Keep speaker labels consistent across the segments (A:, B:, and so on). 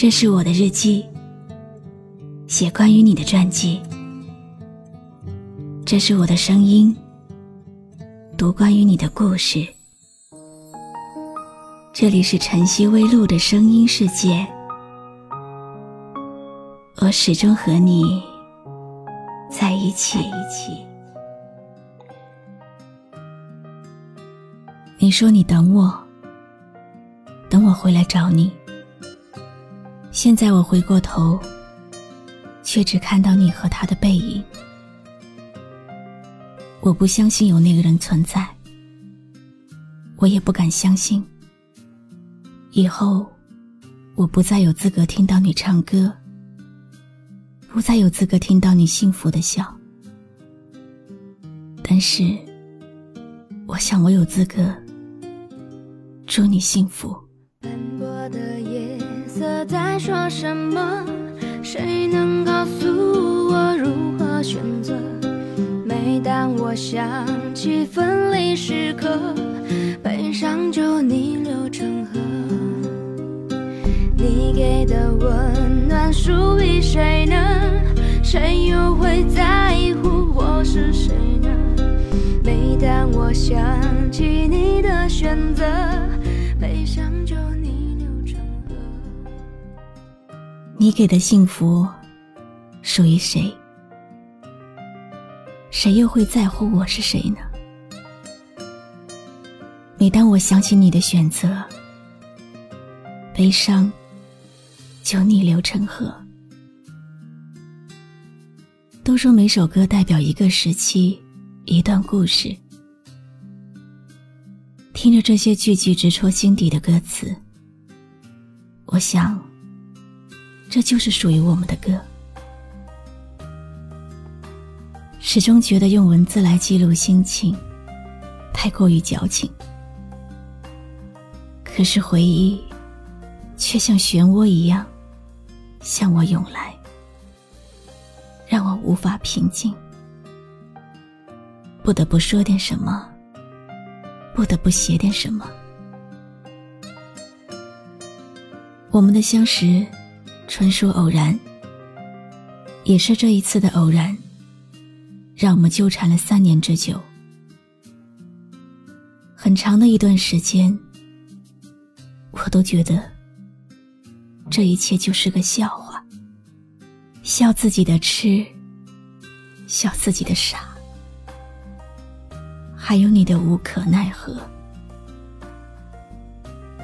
A: 这是我的日记，写关于你的传记。这是我的声音，读关于你的故事。这里是晨曦微露的声音世界，我始终和你在一起。你说你等我，等我回来找你。现在我回过头，却只看到你和他的背影。我不相信有那个人存在，我也不敢相信。以后，我不再有资格听到你唱歌，不再有资格听到你幸福的笑。但是，我想我有资格。祝你幸福。
B: 斑驳的夜色在说什么？谁能告诉我如何选择？每当我想起分离时刻，悲伤就逆流成河。你给的温暖属于谁呢？谁又会在乎我是谁呢？每当我想起你的选择。
A: 你给的幸福属于谁？谁又会在乎我是谁呢？每当我想起你的选择，悲伤就逆流成河。都说每首歌代表一个时期、一段故事。听着这些句句直戳心底的歌词，我想。这就是属于我们的歌。始终觉得用文字来记录心情，太过于矫情。可是回忆，却像漩涡一样，向我涌来，让我无法平静。不得不说点什么，不得不写点什么。我们的相识。纯属偶然，也是这一次的偶然，让我们纠缠了三年之久。很长的一段时间，我都觉得这一切就是个笑话，笑自己的痴，笑自己的傻，还有你的无可奈何。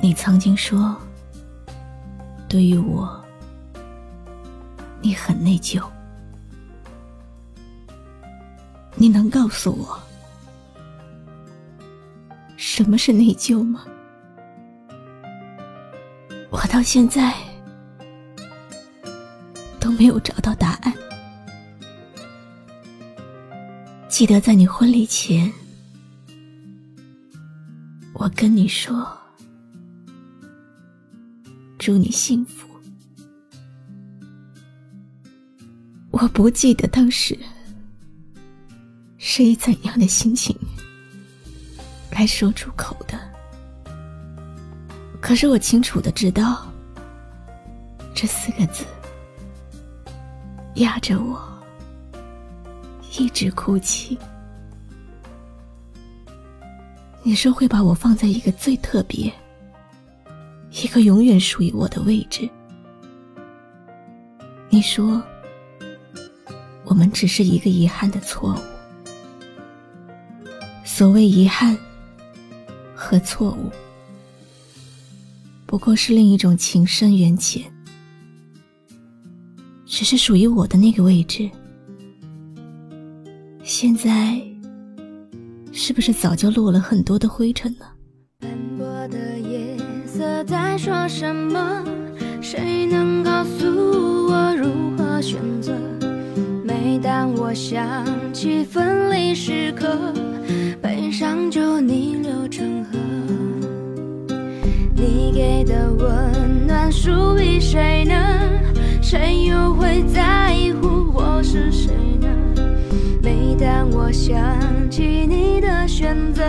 A: 你曾经说，对于我。你很内疚，你能告诉我什么是内疚吗？我到现在都没有找到答案。记得在你婚礼前，我跟你说，祝你幸福。我不记得当时是以怎样的心情来说出口的，可是我清楚的知道，这四个字压着我一直哭泣。你说会把我放在一个最特别、一个永远属于我的位置，你说。我们只是一个遗憾的错误。所谓遗憾和错误，不过是另一种情深缘浅。只是属于我的那个位置，现在是不是早就落了很多的灰尘呢？
B: 斑驳的夜色在说什么？谁能告诉我如何选择？每当我想起分离时刻，悲伤就逆流成河。你给的温暖属于谁呢？谁又会在乎我是谁呢？每当我想起你的选择，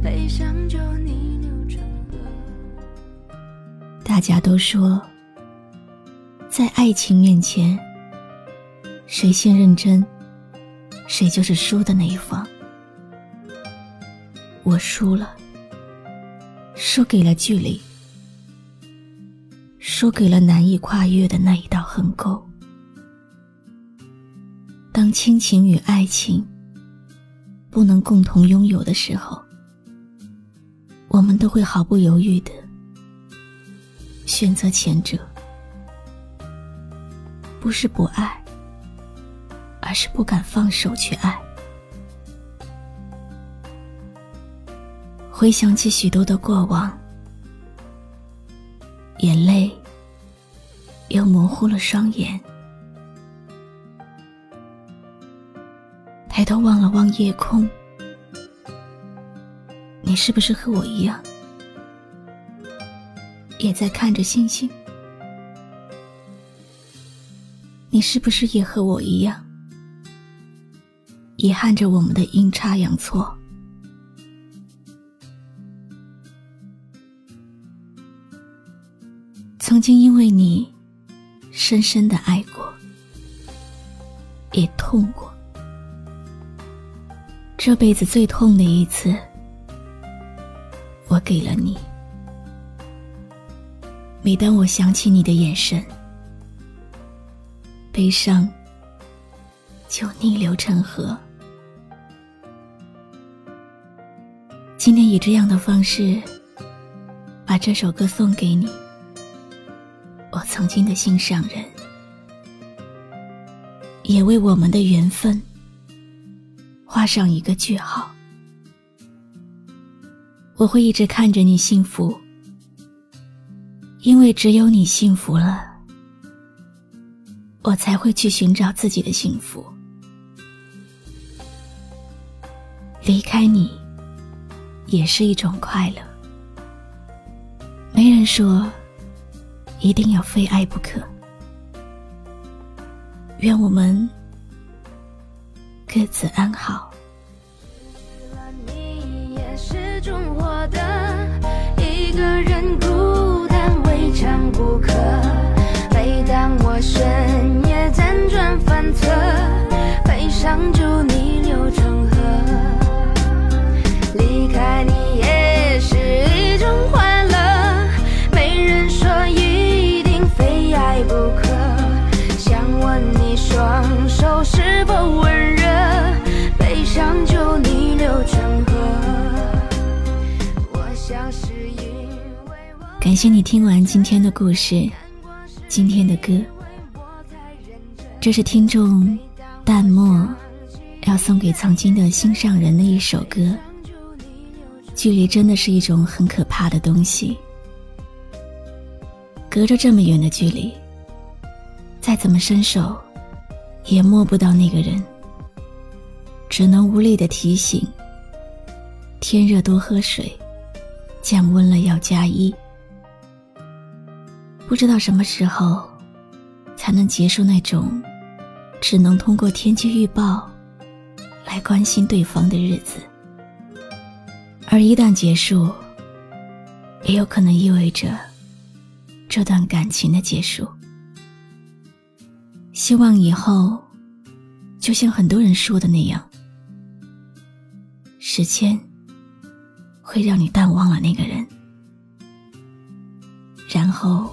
B: 悲伤就逆流成河。
A: 大家都说，在爱情面前，谁先认真，谁就是输的那一方。我输了，输给了距离，输给了难以跨越的那一道横沟。当亲情与爱情不能共同拥有的时候，我们都会毫不犹豫的选择前者。不是不爱，而是不敢放手去爱。回想起许多的过往，眼泪又模糊了双眼。抬头望了望夜空，你是不是和我一样，也在看着星星？你是不是也和我一样，遗憾着我们的阴差阳错？曾经因为你，深深的爱过，也痛过。这辈子最痛的一次，我给了你。每当我想起你的眼神。悲伤就逆流成河。今天以这样的方式，把这首歌送给你，我曾经的心上人，也为我们的缘分画上一个句号。我会一直看着你幸福，因为只有你幸福了。我才会去寻找自己的幸福。离开你，也是一种快乐。没人说，一定要非爱不可。愿我们各自安好。感谢你听完今天的故事。今天的歌，这是听众淡漠要送给曾经的心上人的一首歌。距离真的是一种很可怕的东西，隔着这么远的距离，再怎么伸手，也摸不到那个人，只能无力的提醒：天热多喝水，降温了要加衣。不知道什么时候才能结束那种只能通过天气预报来关心对方的日子，而一旦结束，也有可能意味着这段感情的结束。希望以后，就像很多人说的那样，时间会让你淡忘了那个人，然后。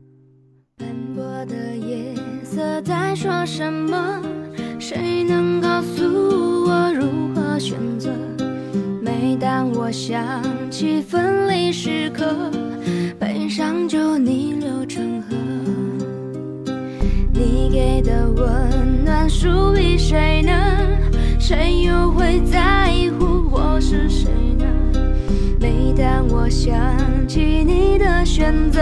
B: 在说什么？谁能告诉我如何选择？每当我想起分离时刻，悲伤就逆流成河。你给的温暖属于谁呢？谁又会在乎我是谁呢？每当我想起你的选择，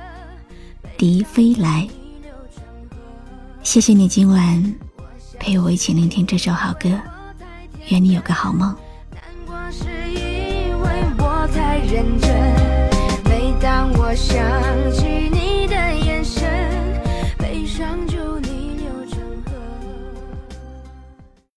A: 笛飞来。谢谢你今晚陪我一起聆听这首好歌，愿你有个好梦。
B: 认真，每当我想起。